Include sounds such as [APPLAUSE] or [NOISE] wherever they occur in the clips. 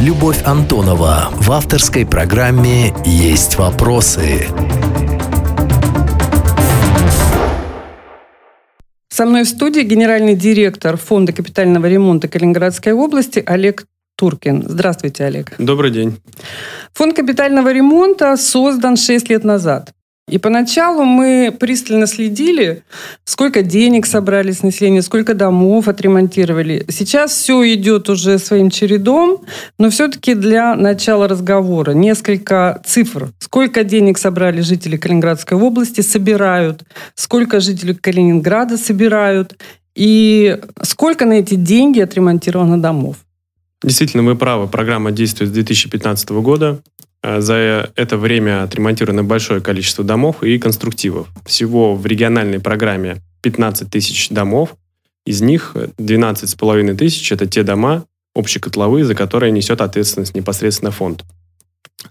Любовь Антонова в авторской программе «Есть вопросы». Со мной в студии генеральный директор Фонда капитального ремонта Калининградской области Олег Туркин. Здравствуйте, Олег. Добрый день. Фонд капитального ремонта создан 6 лет назад. И поначалу мы пристально следили, сколько денег собрали с населения, сколько домов отремонтировали. Сейчас все идет уже своим чередом, но все-таки для начала разговора несколько цифр. Сколько денег собрали жители Калининградской области, собирают, сколько жители Калининграда собирают, и сколько на эти деньги отремонтировано домов. Действительно, вы правы. Программа действует с 2015 года. Э, за это время отремонтировано большое количество домов и конструктивов. Всего в региональной программе 15 тысяч домов. Из них 12,5 тысяч – это те дома общекотловые, за которые несет ответственность непосредственно фонд.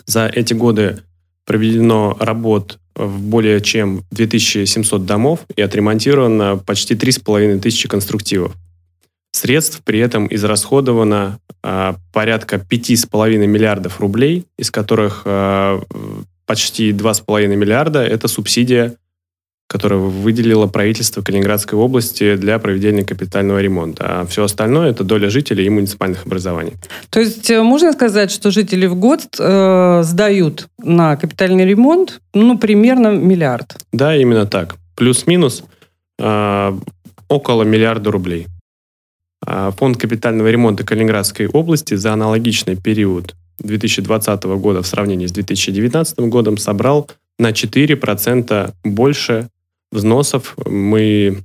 За эти годы проведено работ в более чем 2700 домов и отремонтировано почти 3,5 тысячи конструктивов. Средств при этом израсходовано а, порядка 5,5 миллиардов рублей, из которых а, почти 2,5 миллиарда – это субсидия, которую выделило правительство Калининградской области для проведения капитального ремонта. А все остальное – это доля жителей и муниципальных образований. То есть э, можно сказать, что жители в год э, сдают на капитальный ремонт ну, примерно миллиард? Да, именно так. Плюс-минус э, около миллиарда рублей. А, фонд капитального ремонта Калининградской области за аналогичный период 2020 года в сравнении с 2019 годом собрал на 4% больше взносов. Мы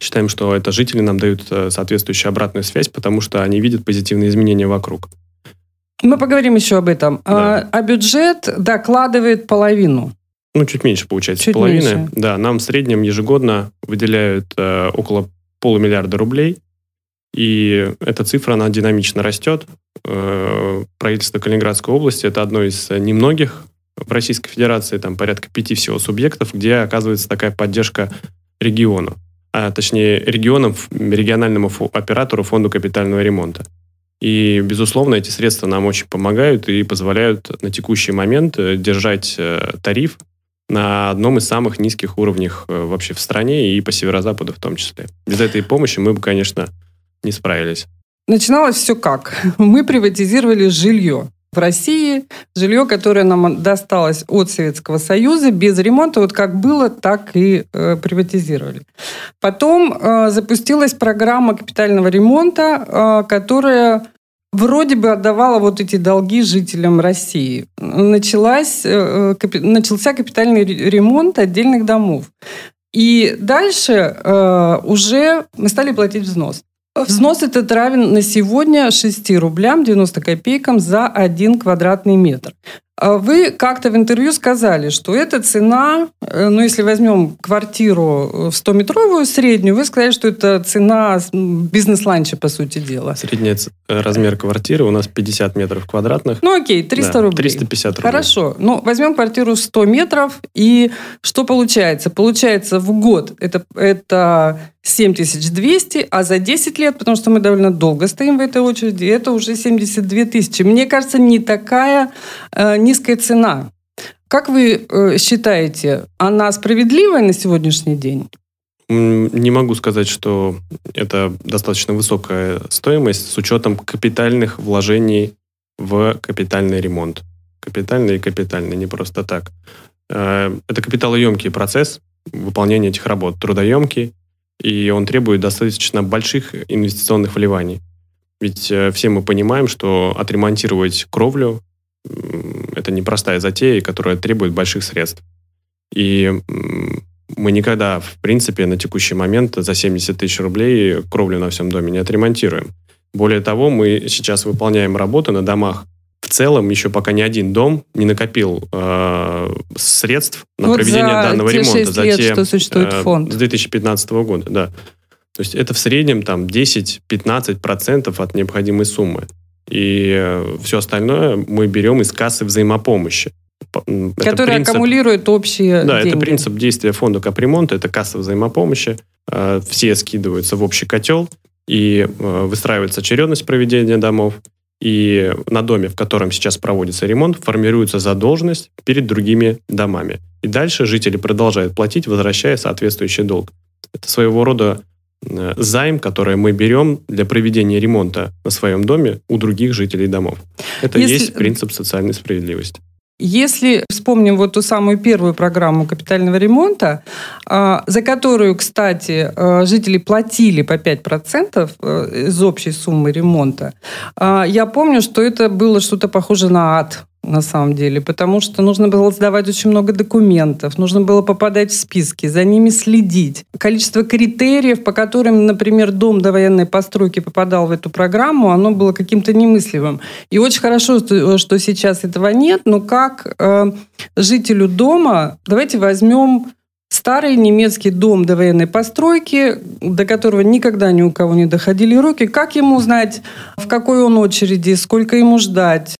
считаем, что это жители нам дают э, соответствующую обратную связь, потому что они видят позитивные изменения вокруг. Мы поговорим еще об этом. Да. А, а бюджет докладывает половину. Ну, чуть меньше получается, чуть половины. Меньше. Да, нам в среднем ежегодно выделяют э, около полумиллиарда рублей и эта цифра, она динамично растет. Э, правительство Калининградской области – это одно из немногих в Российской Федерации, там порядка пяти всего субъектов, где оказывается такая поддержка региону, а точнее регионам, региональному оператору фонду капитального ремонта. И, безусловно, эти средства нам очень помогают и позволяют на текущий момент э, держать э, тариф на одном из самых низких уровней вообще в стране и по северо-западу в том числе. Без этой помощи мы бы, конечно, не справились? Начиналось все как? [LAUGHS] Мы приватизировали жилье. В России жилье, которое нам досталось от Советского Союза, без ремонта, вот как было, так и э, приватизировали. Потом э, запустилась программа капитального ремонта, э, которая вроде бы отдавала вот эти долги жителям России. Началась, э, капи, начался капитальный ремонт отдельных домов. И дальше э, уже мы стали платить взнос. Взнос этот равен на сегодня 6 рублям 90 копейкам за 1 квадратный метр. А вы как-то в интервью сказали, что эта цена, э, ну, если возьмем квартиру в 100-метровую среднюю, вы сказали, что это цена бизнес-ланча, по сути дела. Средний э, размер квартиры у нас 50 метров квадратных. Ну, окей, 300 да, рублей. 350 рублей. Хорошо. Ну, возьмем квартиру 100 метров, и что получается? Получается в год это, это 7200, а за 10 лет, потому что мы довольно долго стоим в этой очереди, это уже 72 тысячи. Мне кажется, не такая э, низкая цена. Как вы э, считаете, она справедливая на сегодняшний день? Не могу сказать, что это достаточно высокая стоимость с учетом капитальных вложений в капитальный ремонт. Капитальный и капитальный, не просто так. Э, это капиталоемкий процесс выполнения этих работ, трудоемкий, и он требует достаточно больших инвестиционных вливаний. Ведь э, все мы понимаем, что отремонтировать кровлю это непростая затея, которая требует больших средств. И мы никогда, в принципе, на текущий момент за 70 тысяч рублей кровлю на всем доме не отремонтируем. Более того, мы сейчас выполняем работы на домах. В целом, еще пока ни один дом не накопил э, средств на вот проведение данного те ремонта. 6 за лет, те, что существует э, фонд. С 2015 года, да. То есть это в среднем там 10-15% от необходимой суммы. И э, все остальное мы берем из кассы взаимопомощи. Который принцип, аккумулирует общие Да, деньги. это принцип действия фонда капремонта, это касса взаимопомощи. Э, все скидываются в общий котел, и э, выстраивается очередность проведения домов. и на доме, в котором сейчас проводится ремонт, формируется задолженность перед другими домами. И дальше жители продолжают платить, возвращая соответствующий долг. Это своего рода займ, который мы берем для проведения ремонта на своем доме у других жителей домов. Это Если... есть принцип социальной справедливости. Если вспомним вот ту самую первую программу капитального ремонта, а, за которую, кстати, а, жители платили по 5% э, из общей суммы ремонта, я помню, что это было что-то похоже на ад на самом деле, потому что нужно было сдавать очень много документов, нужно было попадать в списки, за ними следить. Количество критериев, по которым, например, дом до военной постройки попадал в эту программу, оно было каким-то немыслимым. И очень хорошо, что сейчас этого нет, но как э, жителю дома, давайте возьмем Старый немецкий дом до военной постройки, до которого никогда ни у кого не доходили руки. Как ему знать, в какой он очереди, сколько ему ждать?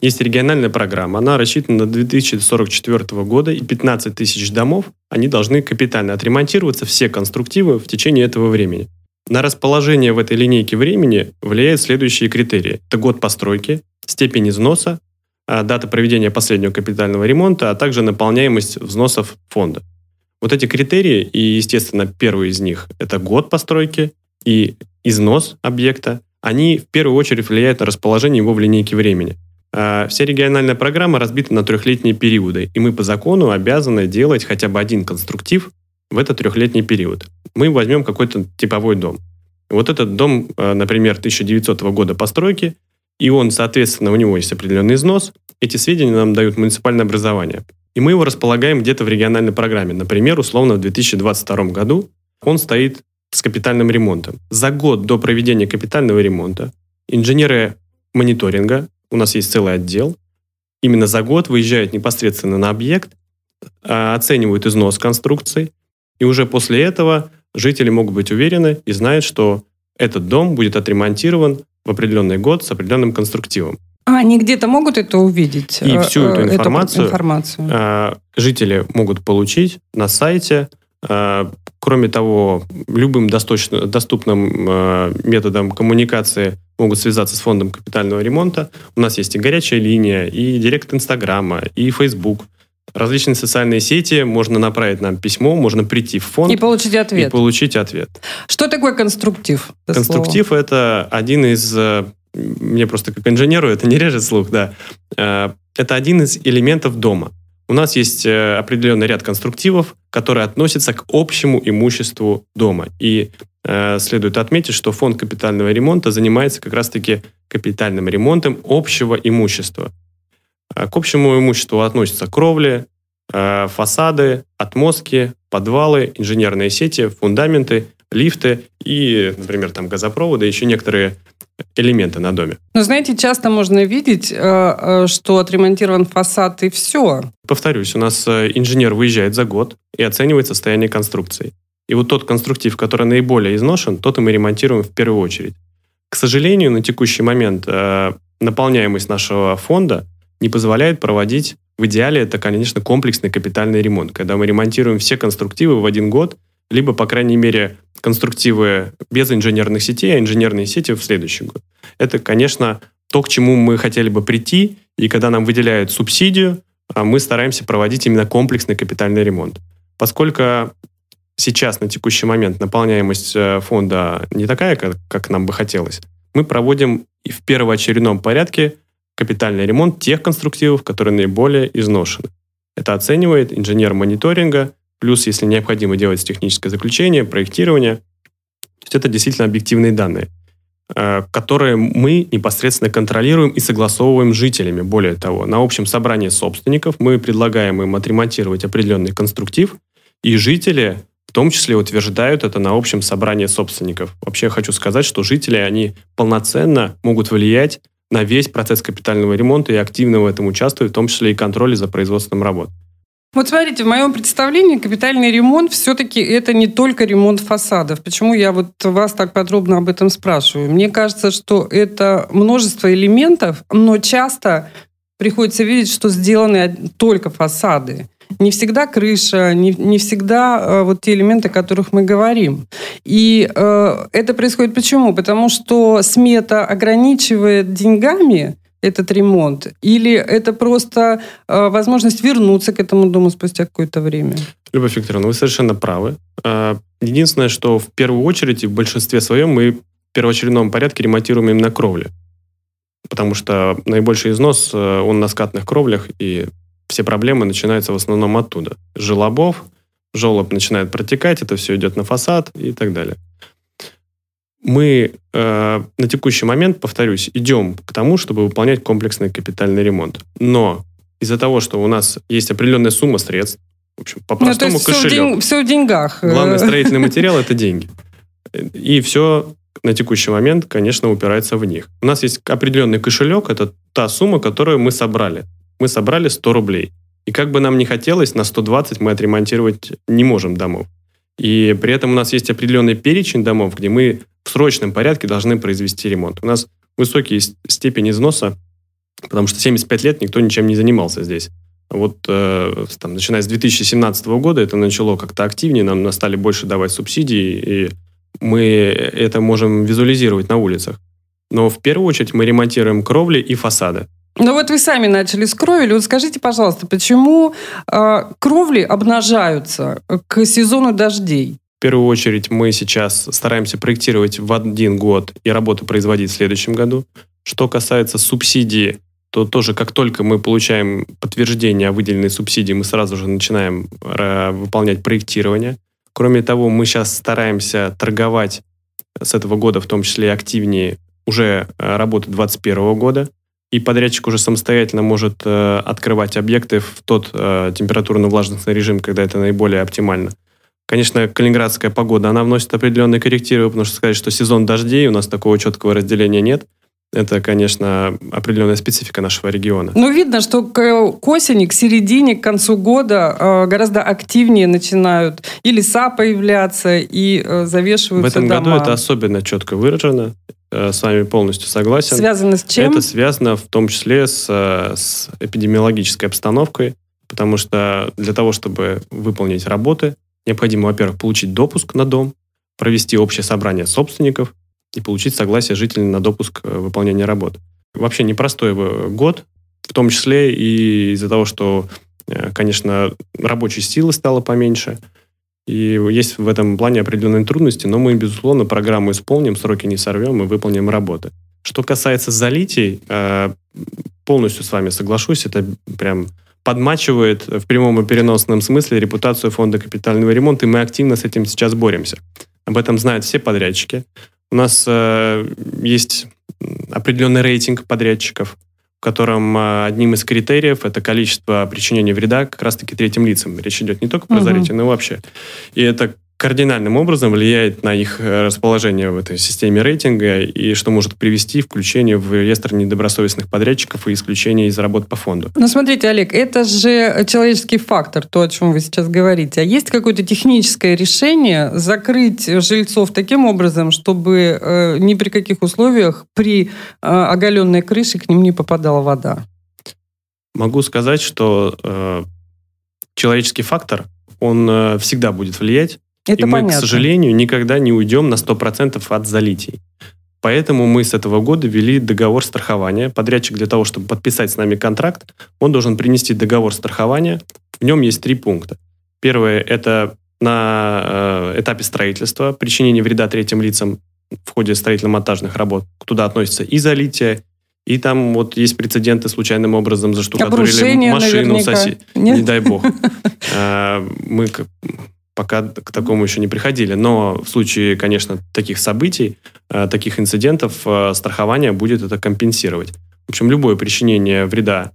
Есть региональная программа, она рассчитана до 2044 года, и 15 тысяч домов, они должны капитально отремонтироваться, все конструктивы в течение этого времени. На расположение в этой линейке времени влияют следующие критерии. Это год постройки, степень износа, а, дата проведения последнего капитального ремонта, а также наполняемость взносов фонда. Вот эти критерии, и, естественно, первый из них – это год постройки и износ объекта, они в первую очередь влияют на расположение его в линейке времени – вся региональная программа разбита на трехлетние периоды, и мы по закону обязаны делать хотя бы один конструктив в этот трехлетний период. Мы возьмем какой-то типовой дом. Вот этот дом, а, например, 1900 года постройки, и он, соответственно, у него есть определенный износ. Эти сведения нам дают муниципальное образование. И мы его располагаем где-то в региональной программе. Например, условно, в 2022 году он стоит с капитальным ремонтом. За год до проведения капитального ремонта инженеры мониторинга у нас есть целый отдел, именно за год выезжают непосредственно на объект, а, оценивают износ конструкции, и уже после этого жители могут быть уверены и знают, что этот дом будет отремонтирован в определенный год с определенным конструктивом. А, они где-то могут это увидеть? И всю эту э, информацию, эту информацию. А, жители могут получить на сайте. А, кроме того, любым доступным методом коммуникации могут связаться с фондом капитального ремонта. У нас есть и горячая линия, и директ Инстаграма, и Фейсбук. Различные социальные сети, можно направить нам письмо, можно прийти в фонд. И получить ответ. И получить ответ. Что такое конструктив? Это конструктив это один из... Э, мне просто как инженеру это не режет слух, да. Э, это один из элементов дома. У нас есть э, определенный ряд конструктивов, которые относятся к общему имуществу дома. И э, следует отметить, что фонд капитального ремонта занимается как раз-таки капитальным ремонтом общего имущества. Э, к общему имуществу относятся кровли, э, фасады, отмостки, подвалы, инженерные сети, фундаменты, лифты и, например, там газопроводы, еще некоторые элементы на доме. Но знаете, часто можно видеть, э, э, что отремонтирован фасад и все. Повторюсь, у нас э, инженер выезжает за год и оценивает состояние конструкции. И вот тот конструктив, который наиболее изношен, тот и мы ремонтируем в первую очередь. К сожалению, на текущий момент наполняемость нашего фонда не позволяет проводить в идеале это, конечно, комплексный капитальный ремонт, когда мы ремонтируем все конструктивы в один год, либо, по крайней мере, конструктивы без инженерных сетей, а инженерные сети в следующий год. Это, конечно, то, к чему мы хотели бы прийти, и когда нам выделяют субсидию, а мы стараемся проводить именно комплексный капитальный ремонт. Поскольку сейчас на текущий момент наполняемость э, фонда не такая, как, как нам бы хотелось, мы проводим в первоочередном порядке капитальный ремонт тех конструктивов, которые наиболее изношены. Это оценивает инженер мониторинга, Плюс, если необходимо делать техническое заключение, проектирование, то есть это действительно объективные данные, э, которые мы непосредственно контролируем и согласовываем с жителями. Более того, на общем собрании собственников мы предлагаем им отремонтировать определенный конструктив, и жители в том числе утверждают это на общем собрании собственников. Вообще хочу сказать, что жители, они полноценно могут влиять на весь процесс капитального ремонта и активно в этом участвуют, в том числе и контроле за производством работ. Вот смотрите, в моем представлении капитальный ремонт все-таки это не только ремонт фасадов. Почему я вот вас так подробно об этом спрашиваю? Мне кажется, что это множество элементов, но часто приходится видеть, что сделаны только фасады. не всегда крыша, не, не всегда э, вот те элементы, о которых мы говорим. И э, это происходит почему? Потому что смета ограничивает деньгами этот ремонт? Или это просто э, возможность вернуться к этому дому спустя какое-то время? Любовь Викторовна, вы совершенно правы. Э, единственное, что в первую очередь и в большинстве своем мы в первоочередном порядке ремонтируем именно кровли. Потому что наибольший износ, э, он на скатных кровлях, и все проблемы начинаются в основном оттуда. Желобов, желоб начинает протекать, это все идет на фасад и так далее мы э, на текущий момент, повторюсь, идем к тому, чтобы выполнять комплексный капитальный ремонт. Но из-за того, что у нас есть определенная сумма средств, в общем, по-простому ну, кошелек. Все в, день, все в деньгах. Главный [LAUGHS] строительный материал – это деньги. И все на текущий момент, конечно, упирается в них. У нас есть определенный кошелек, это та сумма, которую мы собрали. Мы собрали 100 рублей. И как бы нам ни хотелось, на 120 мы отремонтировать не можем домов. И при этом у нас есть определенный перечень домов, где мы в срочном порядке должны произвести ремонт. У нас высокие степень износа, потому что 75 лет никто ничем не занимался здесь. Вот э, там, начиная с 2017 года это начало как-то активнее, нам стали больше давать субсидии, и мы это можем визуализировать на улицах. Но в первую очередь мы ремонтируем кровли и фасады. Ну вот вы сами начали с кровли. Вот скажите, пожалуйста, почему э, кровли обнажаются к сезону дождей? В первую очередь мы сейчас стараемся проектировать в один год и работу производить в следующем году. Что касается субсидии, то тоже как только мы получаем подтверждение о выделенной субсидии, мы сразу же начинаем э, выполнять проектирование. Кроме того, мы сейчас стараемся торговать с этого года, в том числе и активнее, уже э, работы 2021 года. И подрядчик уже самостоятельно может э, открывать объекты в тот температурно-влажностный режим, когда это наиболее оптимально. Конечно, калининградская погода, она вносит определенные коррективы, потому что сказать, что сезон дождей, у нас такого четкого разделения нет. Это, конечно, определенная специфика нашего региона. Ну, видно, что к, к осени, к середине, к концу года э, гораздо активнее начинают и леса появляться, и э, завешиваются В этом дома. году это особенно четко выражено. Э, с вами полностью согласен. Связано с чем? Это связано в том числе с, э, с эпидемиологической обстановкой, потому что для того, чтобы выполнить работы, Необходимо, во-первых, получить допуск на дом, провести общее собрание собственников и получить согласие жителей на допуск э, выполнения работ. Вообще непростой год, в том числе и из-за того, что, э, конечно, рабочей силы стало поменьше, и есть в этом плане определенные трудности, но мы, безусловно, программу исполним, сроки не сорвем и выполним работы. Что касается залитий, э, полностью с вами соглашусь, это прям подмачивает в прямом и переносном смысле репутацию фонда капитального ремонта, и мы активно с этим сейчас боремся. Об этом знают все подрядчики. У нас э, есть определенный рейтинг подрядчиков, в котором э, одним из критериев это количество причинения вреда как раз-таки третьим лицам. Речь идет не только про угу. зарите, но и вообще. И это кардинальным образом влияет на их э, расположение в этой системе рейтинга и что может привести включение в реестр недобросовестных подрядчиков и исключение из работ по фонду. Ну, смотрите, Олег, это же человеческий фактор, то, о чем вы сейчас говорите. А есть какое-то техническое решение закрыть жильцов таким образом, чтобы э, ни при каких условиях при э, оголенной крыше к ним не попадала вода? Могу сказать, что э, человеческий фактор, он э, всегда будет влиять это и мы, понятно. к сожалению, никогда не уйдем на 100% от залитий. Поэтому мы с этого года ввели договор страхования. Подрядчик для того, чтобы подписать с нами контракт, он должен принести договор страхования. В нем есть три пункта. Первое – это на э, этапе строительства причинение вреда третьим лицам в ходе строительно-монтажных работ. Туда относится и залитие, и там вот есть прецеденты случайным образом заштукатурили машину соседей. Не дай бог. [LAUGHS] Э, мы пока к такому еще не приходили. Но в случае, конечно, таких событий, э, таких инцидентов, э, страхование будет это компенсировать. В общем, любое причинение вреда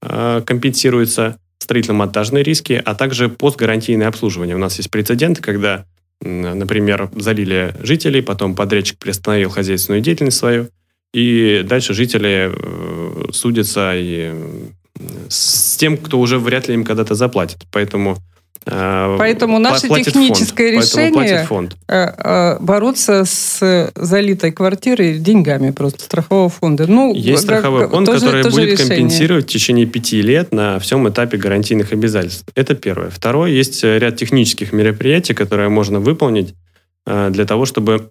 э, компенсируется, строительно-монтажные риски, а также постгарантийное обслуживание. У нас есть прецеденты, когда, например, залили жителей, потом подрядчик приостановил хозяйственную деятельность свою, и дальше жители судятся и с тем, кто уже вряд ли им когда-то заплатит. Поэтому Поэтому наше техническое фонд. Решение фонд. э, э, бороться с залитой квартирой деньгами просто страхового фонда. Ну, Есть страховой фонд, тоже- который тоже будет решение. компенсировать в течение пяти лет на всем этапе гарантийных обязательств. Это первое. Второе, есть э, ряд технических мероприятий, которые можно выполнить э, для того, чтобы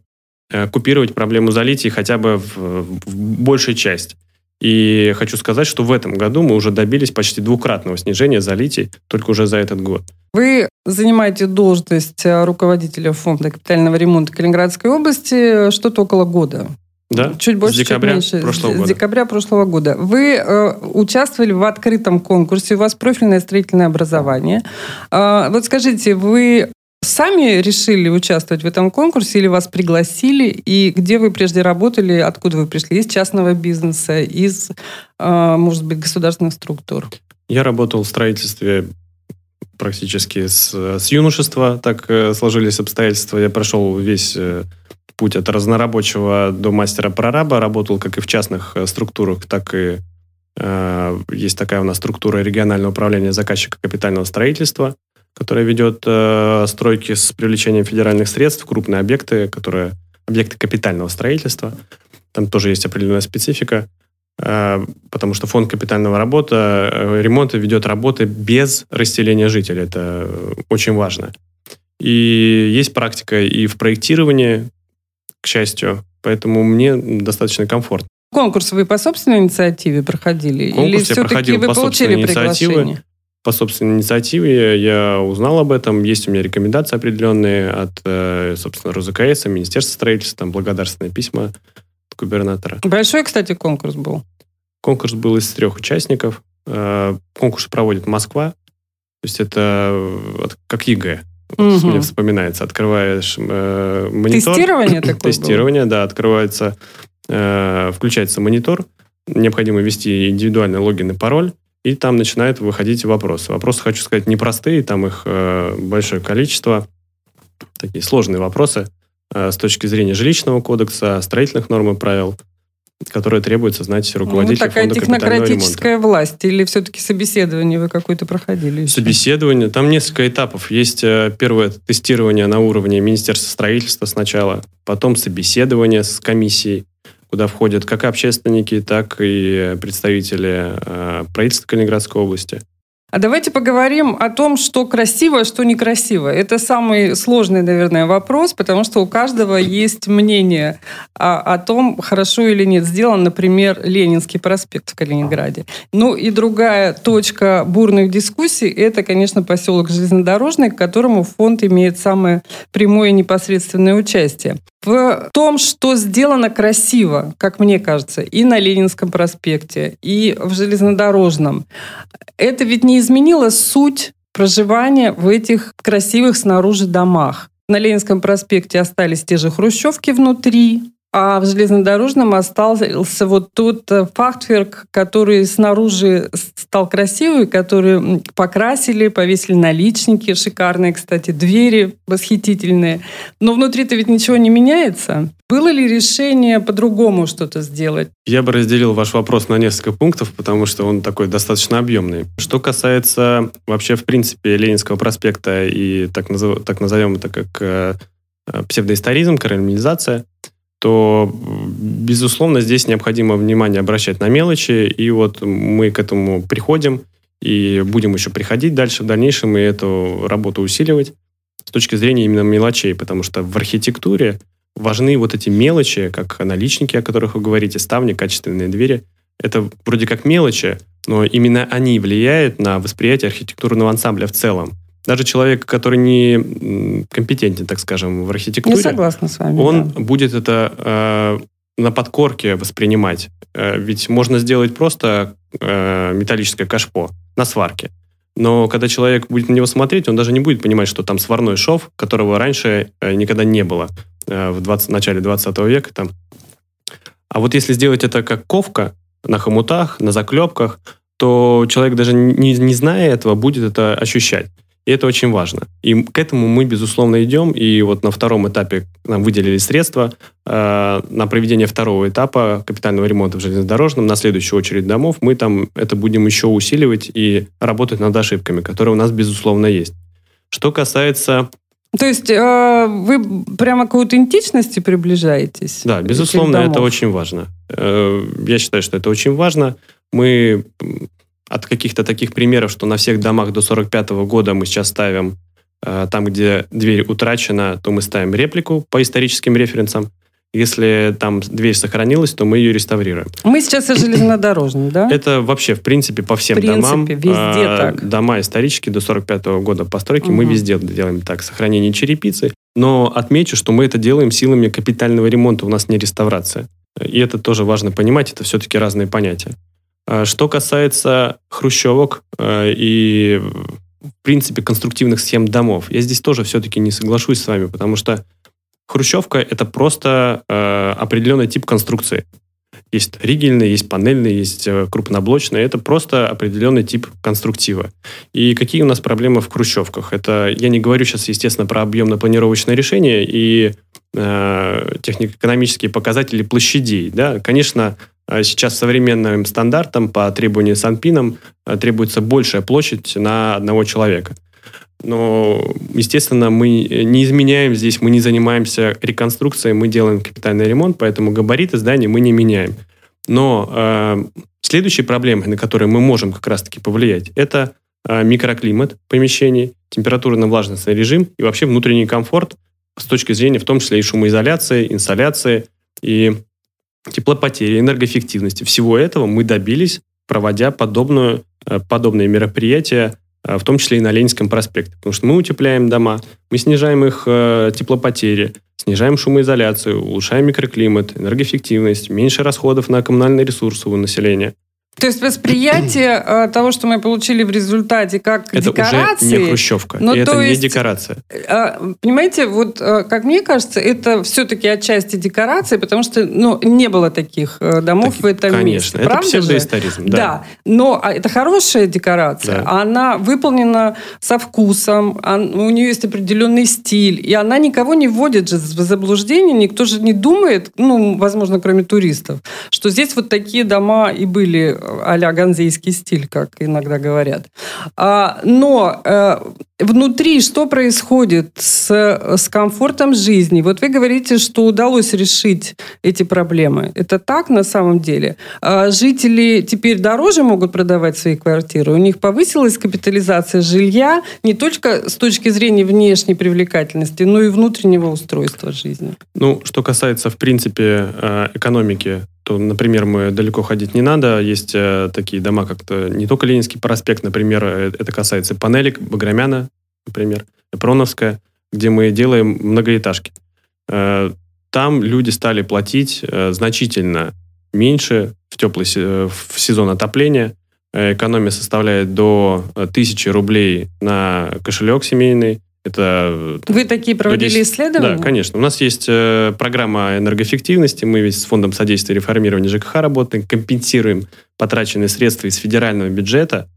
э, купировать проблему залитий хотя бы в, в большей части. И хочу сказать, что в этом году мы уже добились почти двукратного снижения залитий только уже за этот год. Вы занимаете должность э, руководителя фонда капитального ремонта Калининградской области э, что-то около года. Да? Чуть больше, с декабря чуть меньше. прошлого с, года. С декабря прошлого года. Вы э, участвовали в открытом конкурсе, у вас профильное строительное образование. А, вот скажите, вы сами решили участвовать в этом конкурсе или вас пригласили? И где вы прежде работали, откуда вы пришли? Из частного бизнеса, из, э, может быть, государственных структур? Я работал в строительстве практически с, с юношества, так э, сложились обстоятельства. Я прошел весь э, путь от разнорабочего до мастера-прораба, работал как и в частных э, структурах, так и есть такая у нас структура регионального управления заказчика капитального строительства, которая ведет э, стройки с привлечением федеральных средств, крупные объекты, которые объекты капитального строительства. Там тоже есть определенная специфика. Э, потому что фонд капитального работа, э, ремонта ведет работы без расселения жителей. Это очень важно. И есть практика и в проектировании, к счастью, поэтому мне достаточно комфортно. Конкурс вы по собственной инициативе проходили? Конкурс Или я проходил по собственной инициативе. По собственной инициативе я узнал об этом. Есть у меня рекомендации определенные от, э, собственно, РУЗКС, Министерства строительства, там благодарственные письма от губернатора. Большой, кстати, конкурс был. Конкурс был из трех участников. Э, Конкурс проводит Москва. То есть это э, как ЕГЭ. Вот Мгм. Мне вспоминается. Открываешь э, монитор. Тестирование [CLEARS THROAT] такое было? Тестирование, да. Открывается, э, включается монитор. Необходимо ввести индивидуальный логин и пароль. И там начинают выходить вопросы. Вопросы, хочу сказать, непростые. Там их э, большое количество. Такие сложные вопросы э, с точки зрения жилищного кодекса, строительных норм и правил, которые требуется знать Ну, руководителю такая фонда капитального ремонта. технократическая власть. Или все-таки собеседование вы какое-то проходили? еще? Собеседование. Там несколько этапов. Есть э, первое тестирование на уровне Министерства строительства сначала, потом собеседование с комиссией, куда входят как общественники, так и представители э, правительства Калининградской области. А давайте поговорим о том, что красиво, что некрасиво. Это самый сложный, наверное, вопрос, потому что у каждого есть мнение о, о том, хорошо или нет сделан, например, Ленинский проспект в Калининграде. Ну и другая точка бурных дискуссий – это, конечно, поселок Железнодорожный, к которому фонд имеет самое прямое и непосредственное участие. В том, что сделано красиво, как мне кажется, и на Ленинском проспекте, и в Железнодорожном, это ведь не изменило суть проживания в этих красивых снаружи домах. На Ленинском проспекте остались те же хрущевки внутри, а в железнодорожном остался вот тот э, фахтверк, который снаружи стал красивый, который покрасили, повесили наличники шикарные, кстати, двери восхитительные. Но внутри-то ведь ничего не меняется. Было ли решение по-другому что-то сделать? Я бы разделил ваш вопрос на несколько пунктов, потому что он такой достаточно объемный. Что касается вообще, в принципе, Ленинского проспекта и так, назов- так назовем это как э, э, псевдоисторизм, карамелизация, то, безусловно, здесь необходимо внимание обращать на мелочи, и вот мы к этому приходим, и будем еще приходить дальше в дальнейшем, и эту работу усиливать с точки зрения именно мелочей, потому что в архитектуре важны вот эти мелочи, как наличники, о которых вы говорите, ставни, качественные двери. Это вроде как мелочи, но именно они влияют на восприятие архитектурного ансамбля в целом. Даже человек, который не компетентен, так скажем, в Я архитектуре, согласна с вами. он да. будет это э, на подкорке воспринимать. Э, ведь можно сделать просто э, металлическое кашпо на сварке. Но когда человек будет на него смотреть, он даже не будет понимать, что там сварной шов, которого раньше э, никогда не было э, в 20, начале 20 века. Там. А вот если сделать это как ковка на хомутах, на заклепках, то человек даже не, не зная этого будет это ощущать. И это очень важно. И к этому мы, безусловно, идем. И вот на втором этапе нам выделили средства э, на проведение второго этапа капитального ремонта в железнодорожном, на следующую очередь домов. Мы там это будем еще усиливать и работать над ошибками, которые у нас, безусловно, есть. Что касается то есть э, вы прямо к аутентичности приближаетесь? Да, безусловно, это очень важно. Э, я считаю, что это очень важно. Мы от каких-то таких примеров, что на всех домах до 45 года мы сейчас ставим, э, там, где дверь утрачена, то мы ставим реплику по историческим референсам. Если там дверь сохранилась, то мы ее реставрируем. Мы сейчас о железнодорожном, да? Это вообще, в принципе, по всем в принципе, домам. везде а, так. Дома исторические до 45 -го года постройки, угу. мы везде делаем так. Сохранение черепицы. Но отмечу, что мы это делаем силами капитального ремонта, у нас не реставрация. И это тоже важно понимать, это все-таки разные понятия. А, что касается хрущевок э, и, в принципе, конструктивных схем домов, я здесь тоже все-таки не соглашусь с вами, потому что хрущевка – это просто э, определенный тип конструкции. Есть ригельные, есть панельные, есть э, крупноблочные. Это просто определенный тип конструктива. И какие у нас проблемы в хрущевках? Это я не говорю сейчас, естественно, про объемно-планировочное решение и э, технико-экономические показатели площадей. Да? Конечно, сейчас современным стандартам по требованию Санпином э, требуется большая площадь на одного человека. Но, естественно, мы не изменяем здесь, мы не занимаемся реконструкцией, мы делаем капитальный ремонт, поэтому габариты здания мы не меняем. Но э, следующей проблемой, на которую мы можем как раз-таки повлиять, это э, микроклимат помещений, температурно-влажностный режим и вообще внутренний комфорт с точки зрения в том числе и шумоизоляции, инсоляции и теплопотери, энергоэффективности. Всего этого мы добились, проводя подобную, э, подобные мероприятия, э, в том числе и на Ленинском проспекте. Потому что мы утепляем дома, мы снижаем их э, теплопотери, снижаем шумоизоляцию, улучшаем микроклимат, энергоэффективность, меньше расходов на коммунальные ресурсы у населения. То есть восприятие э, того, что мы получили в результате, как это декорации... Это уже не хрущевка, но и это есть, не декорация. Э, понимаете, вот э, как мне кажется, это все-таки отчасти декорации, потому что ну, не было таких домов так, в этом конечно, месте. Конечно, это псевдоисторизм. Да. да, но а, это хорошая декорация. Да. Она выполнена со вкусом, у нее есть определенный стиль, и она никого не вводит же в заблуждение, никто же не думает, ну, возможно, кроме туристов, что здесь вот такие дома и были а-ля ганзейский стиль, как иногда говорят. А, но э, внутри что происходит с, с комфортом жизни? Вот вы говорите, что удалось решить эти проблемы. Это так на самом деле? А жители теперь дороже могут продавать свои квартиры? У них повысилась капитализация жилья не только с точки зрения внешней привлекательности, но и внутреннего устройства жизни? Ну, что касается, в принципе, э, экономики то, например, мы далеко ходить не надо. Есть э, такие дома, как -то, не только Ленинский проспект, например, э, это касается Панелик, Баграмяна, например, Эпроновская, где мы делаем многоэтажки. Э, там люди стали платить э, значительно меньше в теплый э, в сезон отопления. Экономия составляет до 1000 рублей на кошелек семейный. Это Вы такие проводили 10... исследования? Да, конечно. У нас есть э, программа энергоэффективности. Мы ведь с Фондом содействия реформирования ЖКХ работаем, компенсируем потраченные средства из федерального бюджета,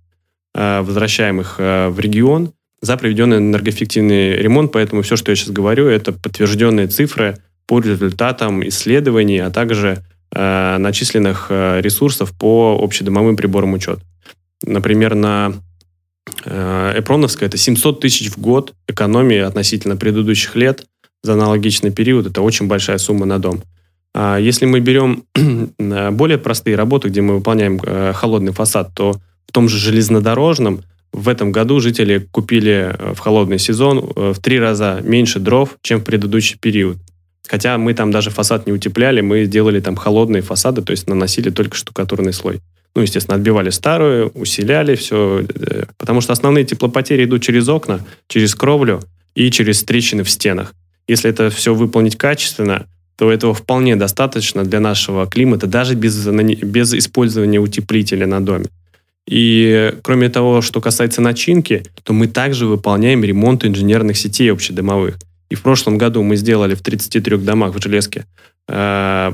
э, возвращаем их э, в регион за проведенный энергоэффективный ремонт. Поэтому все, что я сейчас говорю, это подтвержденные цифры по результатам исследований, а также э, начисленных э, ресурсов по общедомовым приборам учета. Например, на Э, Эпроновская это 700 тысяч в год экономии относительно предыдущих лет за аналогичный период. Это очень большая сумма на дом. А если мы берем [CLEARS THROAT] более простые работы, где мы выполняем э, холодный фасад, то в том же железнодорожном в этом году жители купили э, в холодный сезон в три раза меньше дров, чем в предыдущий период. Хотя мы там даже фасад не утепляли, мы сделали там холодные фасады, то есть наносили только штукатурный слой. Ну, естественно, отбивали старую, усиляли все, э, потому что основные теплопотери идут через окна, через кровлю и через трещины в стенах. Если это все выполнить качественно, то этого вполне достаточно для нашего климата, даже без, без использования утеплителя на доме. И кроме того, что касается начинки, то мы также выполняем ремонт инженерных сетей общедомовых. И в прошлом году мы сделали в 33 домах в Железке э,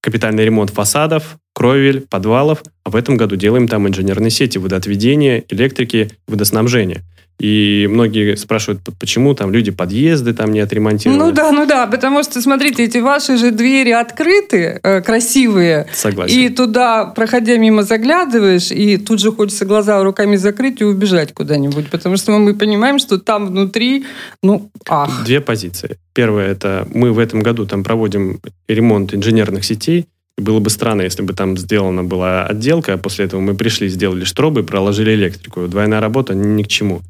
капитальный ремонт фасадов, кровель, подвалов, а в этом году делаем там инженерные сети водоотведения, электрики, водоснабжения. И многие спрашивают, почему там люди подъезды там не отремонтированы. Ну да, ну да, потому что, смотрите, эти ваши же двери открыты, э, красивые. Согласен. И туда, проходя мимо, заглядываешь, и тут же хочется глаза руками закрыть и убежать куда-нибудь. Потому что мы понимаем, что там внутри, ну, ах. Две позиции. Первое, это мы в этом году там проводим ремонт инженерных сетей, было бы странно, если бы там сделана была отделка, а после этого мы пришли, сделали штробы, проложили электрику. Двойная работа ни к чему.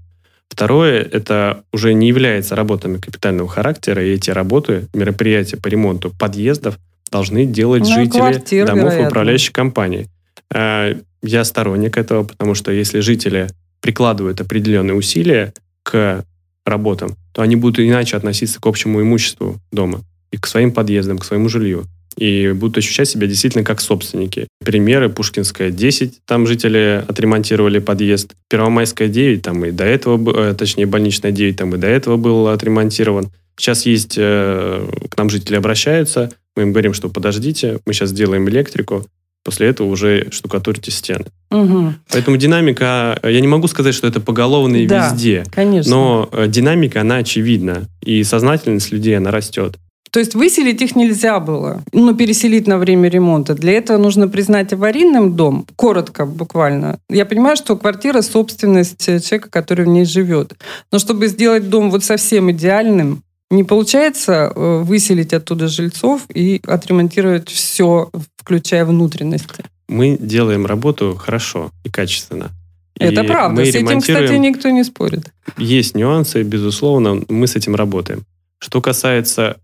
Второе, это уже не является работами капитального характера, и эти работы, мероприятия по ремонту подъездов должны делать ну, жители квартир, домов вероятно. и управляющих компаний. А, я сторонник этого, потому что если жители прикладывают определенные усилия к работам, то они будут иначе относиться к общему имуществу дома и к своим подъездам, к своему жилью и будут ощущать себя действительно как собственники. Примеры Пушкинская 10, там жители отремонтировали подъезд. Первомайская 9, там и до этого, э, точнее больничная 9, там и до этого был отремонтирован. Сейчас есть, э, к нам жители обращаются, мы им говорим, что подождите, мы сейчас сделаем электрику, после этого уже штукатурите стены. Угу. Поэтому динамика, я не могу сказать, что это поголовно и да, везде, конечно. но э, динамика, она очевидна, и сознательность людей, она растет. То есть выселить их нельзя было, но переселить на время ремонта. Для этого нужно признать аварийным дом, коротко буквально. Я понимаю, что квартира – собственность человека, который в ней живет. Но чтобы сделать дом вот совсем идеальным, не получается э, выселить оттуда жильцов и отремонтировать все, включая внутренности. Мы делаем работу хорошо и качественно. Это и правда. С этим, кстати, никто не спорит. Есть нюансы, безусловно, мы с этим работаем. Что касается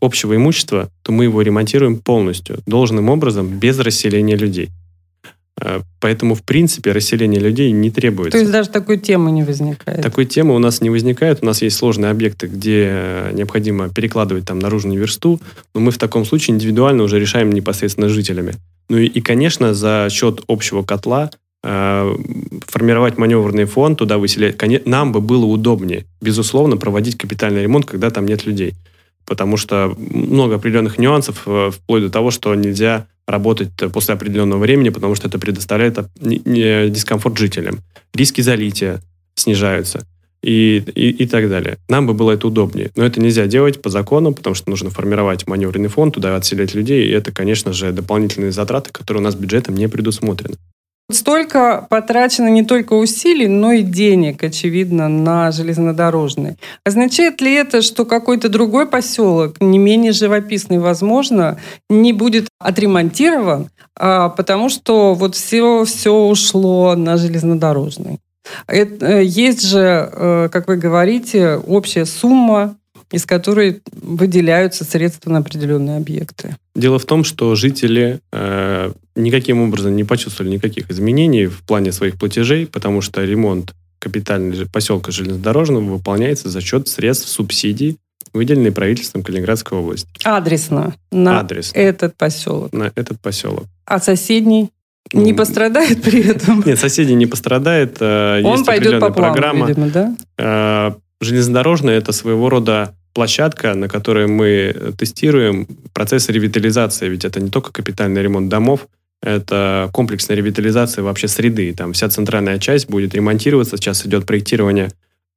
общего имущества, то мы его ремонтируем полностью, должным образом, без расселения людей. Э, поэтому, в принципе, расселение людей не требуется. То есть даже такой темы не возникает? Такой темы у нас не возникает. У нас есть сложные объекты, где э, необходимо перекладывать там наружную версту, но мы в таком случае индивидуально уже решаем непосредственно с жителями. Ну и, и конечно, за счет общего котла э, формировать маневрный фонд, туда выселять. Нам бы было удобнее, безусловно, проводить капитальный ремонт, когда там нет людей потому что много определенных нюансов, э, вплоть до того, что нельзя работать после определенного времени, потому что это предоставляет дискомфорт жителям. Риски залития снижаются и, и, и так далее. Нам бы было это удобнее. Но это нельзя делать по закону, потому что нужно формировать маневренный фонд, туда отселять людей, и это, конечно же, дополнительные затраты, которые у нас бюджетом не предусмотрены. Столько потрачено не только усилий, но и денег, очевидно, на железнодорожный. Означает ли это, что какой-то другой поселок, не менее живописный, возможно, не будет отремонтирован, а, потому что вот все, все ушло на железнодорожный? Это, э, есть же, э, как вы говорите, общая сумма из которой выделяются средства на определенные объекты. Дело в том, что жители э, никаким образом не почувствовали никаких изменений в плане своих платежей, потому что ремонт капитального поселка железнодорожного выполняется за счет средств субсидий, выделенные правительством Калининградской области. Адресно. На Адресно. этот поселок. На этот поселок. А соседний? Не ну, пострадает при этом? [LAUGHS] Нет, соседи не пострадает. Э, Он Есть пойдет по плану, программа. видимо, да? Э, железнодорожная – это своего рода площадка, на которой мы тестируем процесс ревитализации. Ведь это не только капитальный ремонт домов, это комплексная ревитализация вообще среды. Там вся центральная часть будет ремонтироваться. Сейчас идет проектирование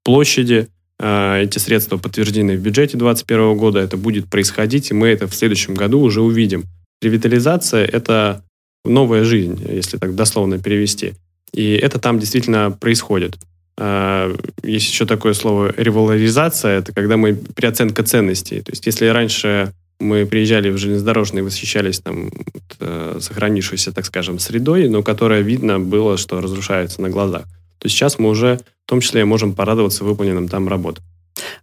площади. А, эти средства подтверждены в бюджете 2021 года. Это будет происходить, и мы это в следующем году уже увидим. Ревитализация – это новая жизнь, если так дословно перевести. И это там действительно происходит. А, есть еще такое слово револаризация, это когда мы переоценка ценностей. То есть если раньше мы приезжали в железнодорожный и восхищались там э, сохранившейся, так скажем, средой, но которая видно было, что разрушается на глазах, то сейчас мы уже в том числе можем порадоваться выполненным там работам.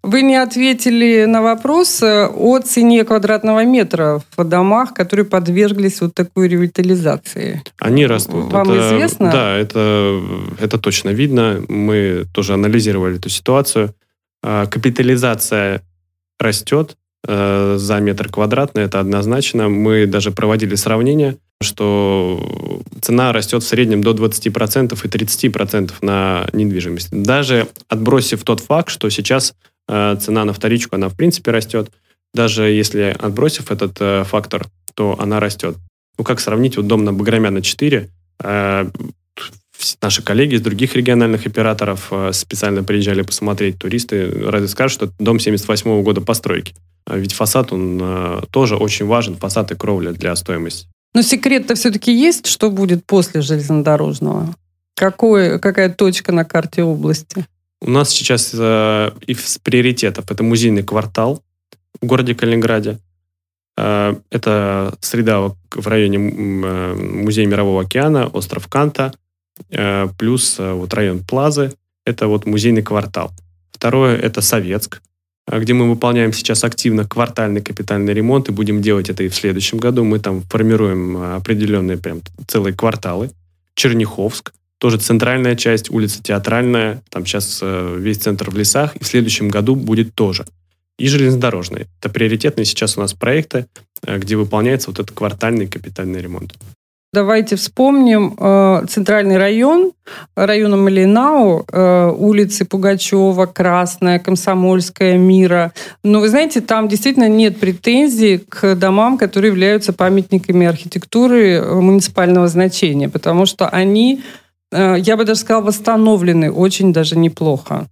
Вы не ответили на вопрос э, о цене квадратного метра в домах, которые подверглись вот такой ревитализации. Они растут. Вам это, известно? Да, это, это точно видно. Мы тоже анализировали эту ситуацию. А, капитализация растет э, за метр квадратный, это однозначно. Мы даже проводили сравнение, что цена растет в среднем до 20% и 30% на недвижимость. Даже отбросив тот факт, что сейчас Э, цена на вторичку, она в принципе растет. Даже если отбросив этот э, фактор, то она растет. Ну, как сравнить вот дом на Баграмяна 4? Э, наши коллеги из других региональных операторов э, специально приезжали посмотреть. Туристы разве скажут, что это дом 78 -го года постройки. А ведь фасад, он э, тоже очень важен, фасад и кровля для стоимости. Но секрет-то все-таки есть, что будет после железнодорожного? Какой, какая точка на карте области? У нас сейчас э, из приоритетов это музейный квартал в городе Калининграде. Э, это среда в районе э, Музея Мирового океана, остров Канта, э, плюс вот район Плазы. Это вот музейный квартал. Второе – это Советск, где мы выполняем сейчас активно квартальный капитальный ремонт и будем делать это и в следующем году. Мы там формируем э, определенные прям целые кварталы. Черняховск, тоже центральная часть, улица Театральная, там сейчас э, весь центр в лесах, и в следующем году будет тоже. И железнодорожные. Это приоритетные сейчас у нас проекты, э, где выполняется вот этот квартальный капитальный ремонт. Давайте вспомним э, центральный район, района Малинау, э, улицы Пугачева, Красная, Комсомольская, Мира. Но вы знаете, там действительно нет претензий к домам, которые являются памятниками архитектуры э, муниципального значения, потому что они Э, я бы даже сказала, восстановлены очень даже неплохо.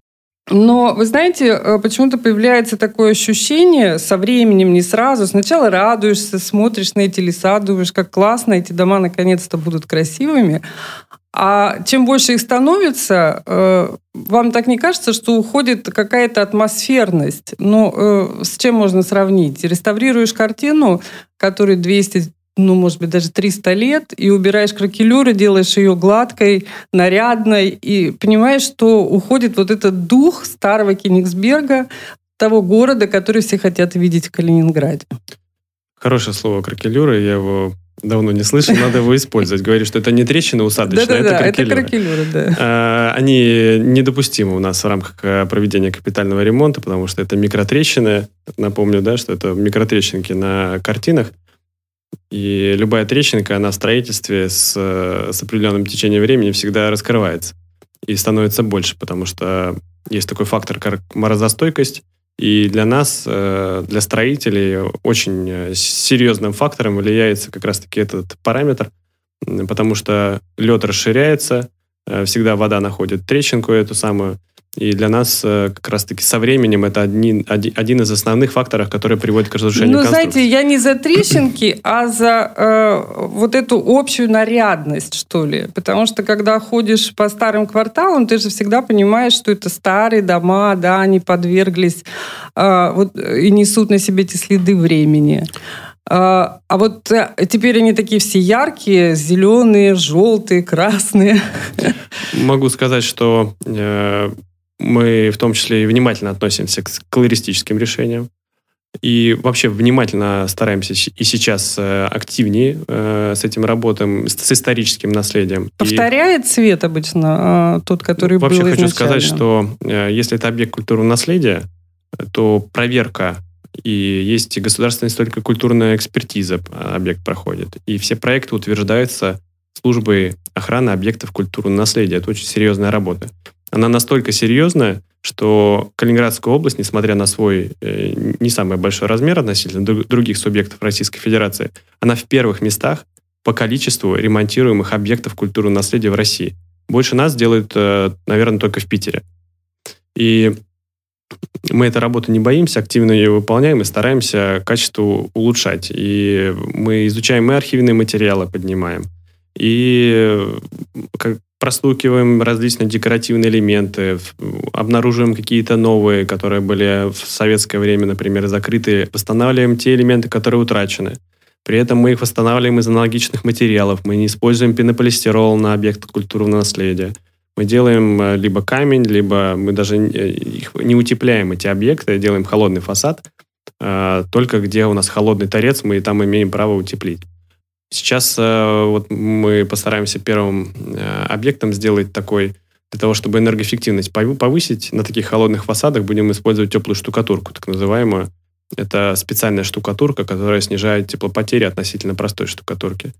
Но, вы знаете, э, почему-то появляется такое ощущение со временем, не сразу. Сначала радуешься, смотришь на эти леса, думаешь, как классно, эти дома наконец-то будут красивыми. А чем больше их становится, э, вам так не кажется, что уходит какая-то атмосферность? Ну, с чем можно сравнить? Реставрируешь картину, которой 200 ну, может быть, даже 300 лет, и убираешь кракелюры, делаешь ее гладкой, нарядной, и понимаешь, что уходит вот этот дух старого Кенигсберга, того города, который все хотят видеть в Калининграде. Хорошее слово кракелюры, я его давно не слышал, надо его использовать. Говорит, что это не трещина усадочная, это кракелюры. это кракелюры, да. А, они недопустимы у нас в рамках э, проведения капитального ремонта, потому что это микротрещины. Напомню, да, что это микротрещинки на картинах. И любая трещинка, она в строительстве с, с определенным течением времени всегда раскрывается и становится больше, потому что есть такой фактор, как морозостойкость, и для нас, э, для строителей, очень э, серьезным фактором влияется как раз-таки этот параметр, потому что лед расширяется, э, всегда вода находит трещинку эту самую, и для нас э, как раз-таки со временем это один, один из основных факторов, который приводит к разрушению Ну, знаете, я не за трещинки, [CLEARS THROAT] а за э, вот эту общую нарядность, что ли. Потому что, когда ходишь по старым кварталам, ты же всегда понимаешь, что это старые дома, да, они подверглись э, вот, и несут на себе эти следы времени. А, а вот э, теперь они такие все яркие, зеленые, желтые, красные. [LAUGHS] Могу сказать, что э, мы в том числе и внимательно относимся к колористическим решениям. И вообще внимательно стараемся и сейчас э, активнее э, с этим работаем, с, историческим наследием. Повторяет и, цвет обычно тот, который вообще был хочу сказать, что э, если это объект культурного наследия, то проверка и есть государственная историко-культурная экспертиза объект проходит. И все проекты утверждаются службой охраны объектов культурного наследия. Это очень серьезная работа она настолько серьезная, что Калининградская область, несмотря на свой э, не самый большой размер относительно других субъектов Российской Федерации, она в первых местах по количеству ремонтируемых объектов культурного наследия в России. Больше нас делают, э, наверное, только в Питере. И мы этой работы не боимся, активно ее выполняем и стараемся качество улучшать. И мы изучаем и архивные материалы, поднимаем, и э, простукиваем различные декоративные элементы, обнаруживаем какие-то новые, которые были в советское время, например, закрыты, восстанавливаем те элементы, которые утрачены. При этом мы их восстанавливаем из аналогичных материалов. Мы не используем пенополистирол на объект культурного наследия. Мы делаем э, либо камень, либо мы даже э, их не утепляем, эти объекты, делаем холодный фасад, э, только где у нас холодный торец, мы там имеем право утеплить. Сейчас э, вот мы постараемся первым э, объектом сделать такой, для того, чтобы энергоэффективность повысить, на таких холодных фасадах будем использовать теплую штукатурку, так называемую. Это специальная штукатурка, которая снижает теплопотери относительно простой штукатурки.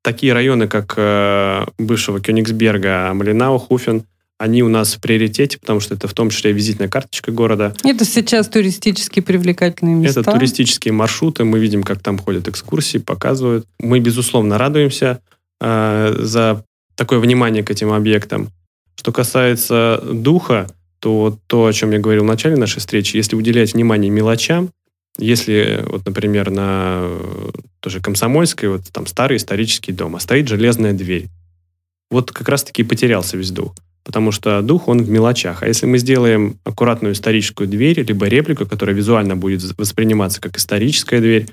Такие районы, как э, бывшего Кёнигсберга, Малинау, Хуфен, они у нас в приоритете, потому что это в том числе визитная карточка города. Это сейчас туристически привлекательные места. Это туристические маршруты, мы видим, как там ходят экскурсии, показывают. Мы, безусловно, радуемся э, за такое внимание к этим объектам. Что касается духа, то то, о чем я говорил в начале нашей встречи, если уделять внимание мелочам, если, вот, например, на тоже Комсомольской, вот там старый исторический дом, а стоит железная дверь, вот как раз-таки потерялся весь дух. Потому что дух, он в мелочах. А если мы сделаем аккуратную историческую дверь, либо реплику, которая визуально будет восприниматься как историческая дверь,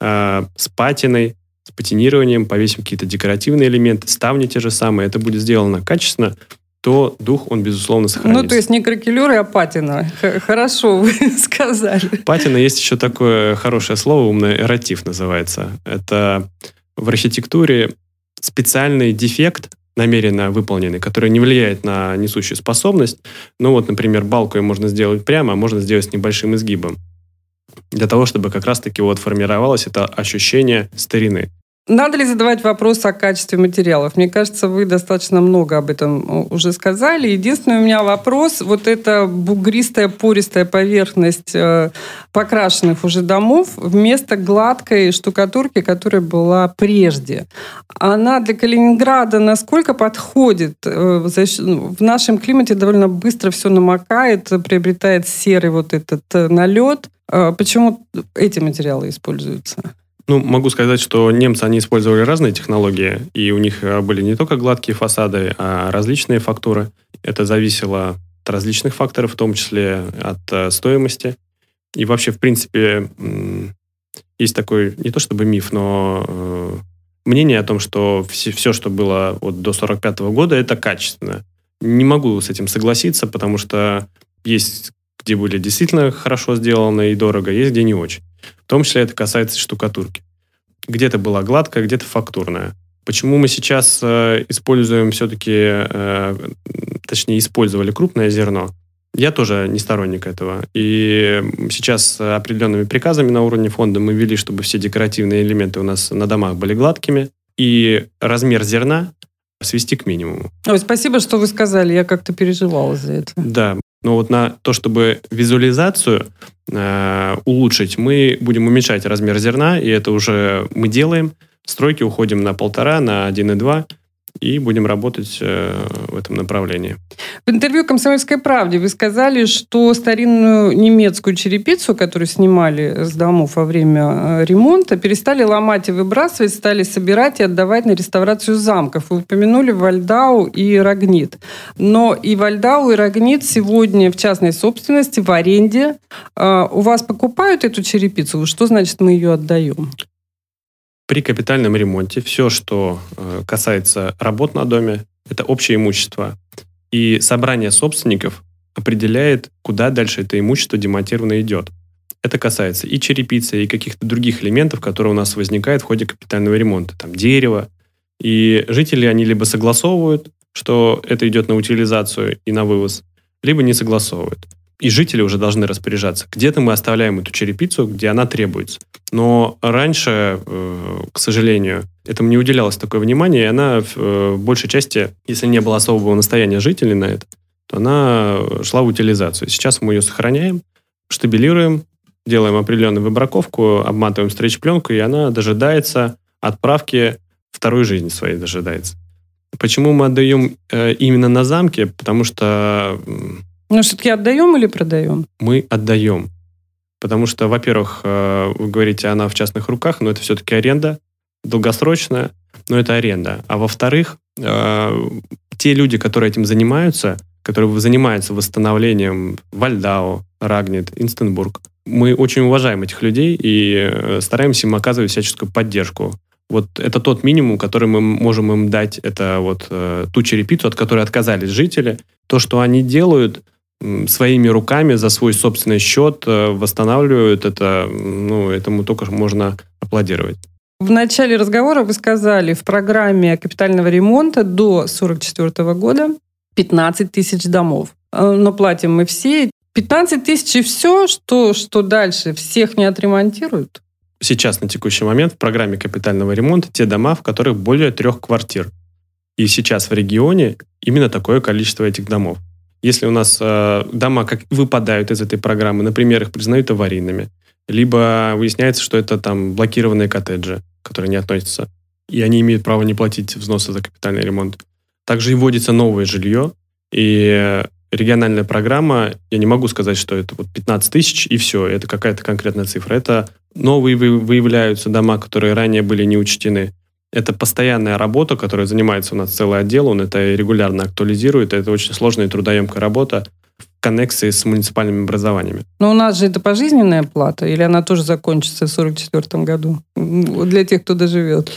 э, с патиной, с патинированием, повесим какие-то декоративные элементы, ставни те же самые, это будет сделано качественно, то дух, он, безусловно, сохранится. Ну, то есть не кракелюры, а патина. Хорошо вы [LAUGHS] сказали. Патина есть еще такое хорошее слово, умное, эротив называется. Это в архитектуре специальный дефект, намеренно выполненный, который не влияет на несущую способность. Ну вот, например, балку можно сделать прямо, а можно сделать с небольшим изгибом. Для того, чтобы как раз-таки вот формировалось это ощущение старины. Надо ли задавать вопрос о качестве материалов? Мне кажется, вы достаточно много об этом уже сказали. Единственный у меня вопрос, вот эта бугристая, пористая поверхность э, покрашенных уже домов вместо гладкой штукатурки, которая была прежде. Она для Калининграда насколько подходит? Э, ну, в нашем климате довольно быстро все намокает, приобретает серый вот этот э, налет. Почему эти материалы используются? Ну, могу сказать, что немцы, они использовали разные технологии, и у них э, были не только гладкие фасады, а различные фактуры. Это зависело от различных факторов, в том числе от э, стоимости. И вообще, в принципе, есть такой, не то чтобы миф, но э, мнение о том, что все что было вот до 45 года, это качественно. Не могу с этим согласиться, потому что есть где были действительно хорошо сделаны и дорого, есть где не очень. В том числе это касается штукатурки. Где-то была гладкая, где-то фактурная. Почему мы сейчас э, используем все-таки, э, точнее, использовали крупное зерно? Я тоже не сторонник этого. И сейчас определенными приказами на уровне фонда мы ввели, чтобы все декоративные элементы у нас на домах были гладкими. И размер зерна свести к минимуму. Ой, спасибо, что вы сказали. Я как-то переживала за это. Да, но вот на то, чтобы визуализацию э, улучшить, мы будем уменьшать размер зерна, и это уже мы делаем. Стройки уходим на полтора, на 1,2 и будем работать э, в этом направлении. В интервью «Комсомольской правде» вы сказали, что старинную немецкую черепицу, которую снимали с домов во время э, ремонта, перестали ломать и выбрасывать, стали собирать и отдавать на реставрацию замков. Вы упомянули Вальдау и Рогнит. Но и Вальдау, и Рогнит сегодня в частной собственности, в аренде. Э, у вас покупают эту черепицу? Что значит мы ее отдаем? При капитальном ремонте все, что э, касается работ на доме, это общее имущество. И собрание собственников определяет, куда дальше это имущество демонтированно идет. Это касается и черепицы, и каких-то других элементов, которые у нас возникают в ходе капитального ремонта. Там дерево. И жители, они либо согласовывают, что это идет на утилизацию и на вывоз, либо не согласовывают и жители уже должны распоряжаться. Где-то мы оставляем эту черепицу, где она требуется. Но раньше, э, к сожалению, этому не уделялось такое внимание, и она э, в большей части, если не было особого настояния жителей на это, то она шла в утилизацию. Сейчас мы ее сохраняем, штабилируем, делаем определенную выбраковку, обматываем стрейч-пленку, и она дожидается отправки второй жизни своей дожидается. Почему мы отдаем э, именно на замке? Потому что ну, все-таки отдаем или продаем? Мы отдаем. Потому что, во-первых, э, вы говорите, она в частных руках, но это все-таки аренда, долгосрочная, но это аренда. А во-вторых, э, те люди, которые этим занимаются, которые занимаются восстановлением Вальдау, Рагнит, Инстенбург, мы очень уважаем этих людей и э, стараемся им оказывать всяческую поддержку. Вот это тот минимум, который мы можем им дать, это вот э, ту черепицу, от которой отказались жители. То, что они делают, своими руками за свой собственный счет э, восстанавливают это, ну, этому только можно аплодировать. В начале разговора вы сказали, в программе капитального ремонта до 1944 года 15 тысяч домов. Э, но платим мы все. 15 тысяч и все, что, что дальше? Всех не отремонтируют? Сейчас, на текущий момент, в программе капитального ремонта те дома, в которых более трех квартир. И сейчас в регионе именно такое количество этих домов. Если у нас э, дома как выпадают из этой программы, например, их признают аварийными, либо выясняется, что это там блокированные коттеджи, которые не относятся, и они имеют право не платить взносы за капитальный ремонт, Также и вводится новое жилье, и региональная программа, я не могу сказать, что это вот 15 тысяч и все, это какая-то конкретная цифра. Это новые выявляются дома, которые ранее были не учтены. Это постоянная работа, которая занимается у нас целый отдел, он это регулярно актуализирует. Это очень сложная и трудоемкая работа в коннекции с муниципальными образованиями. Но у нас же это пожизненная плата, или она тоже закончится в 1944 году? Для тех, кто доживет.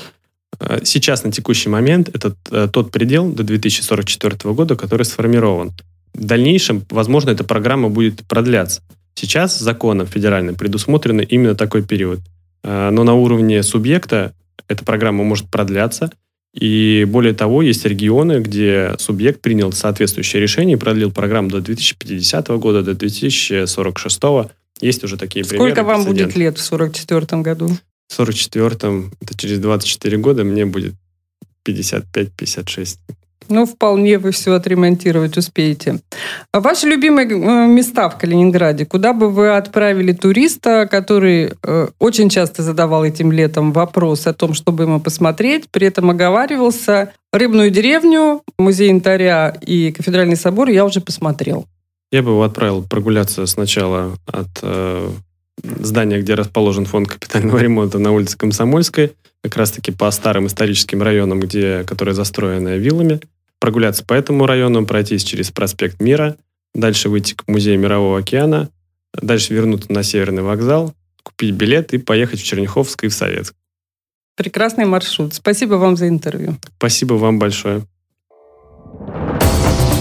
Э, сейчас, на текущий момент, это э, тот предел до 2044 года, который сформирован. В дальнейшем, возможно, эта программа будет продляться. Сейчас законом федеральным предусмотрен именно такой период. Э, но на уровне субъекта эта программа может продляться. И более того, есть регионы, где субъект принял соответствующее решение и продлил программу до 2050 года, до 2046. Есть уже такие Сколько примеры. Сколько вам будет лет в 1944 году? В 44-м, это через 24 года, мне будет 55-56. Ну, вполне вы все отремонтировать успеете. А ваши любимые э, места в Калининграде, куда бы вы отправили туриста, который э, очень часто задавал этим летом вопрос о том, чтобы ему посмотреть, при этом оговаривался, рыбную деревню, музей янтаря и кафедральный собор я уже посмотрел. Я бы его отправил прогуляться сначала от э, здание, где расположен фонд капитального ремонта на улице Комсомольской, как раз-таки по старым историческим районам, где, которые застроены виллами, прогуляться по этому району, пройтись через проспект Мира, дальше выйти к музею Мирового океана, дальше вернуться на Северный вокзал, купить билет и поехать в Черняховск и в Советск. Прекрасный маршрут. Спасибо вам за интервью. Спасибо вам большое.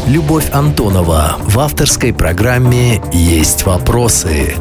Любовь Антонова в авторской программе «Есть вопросы».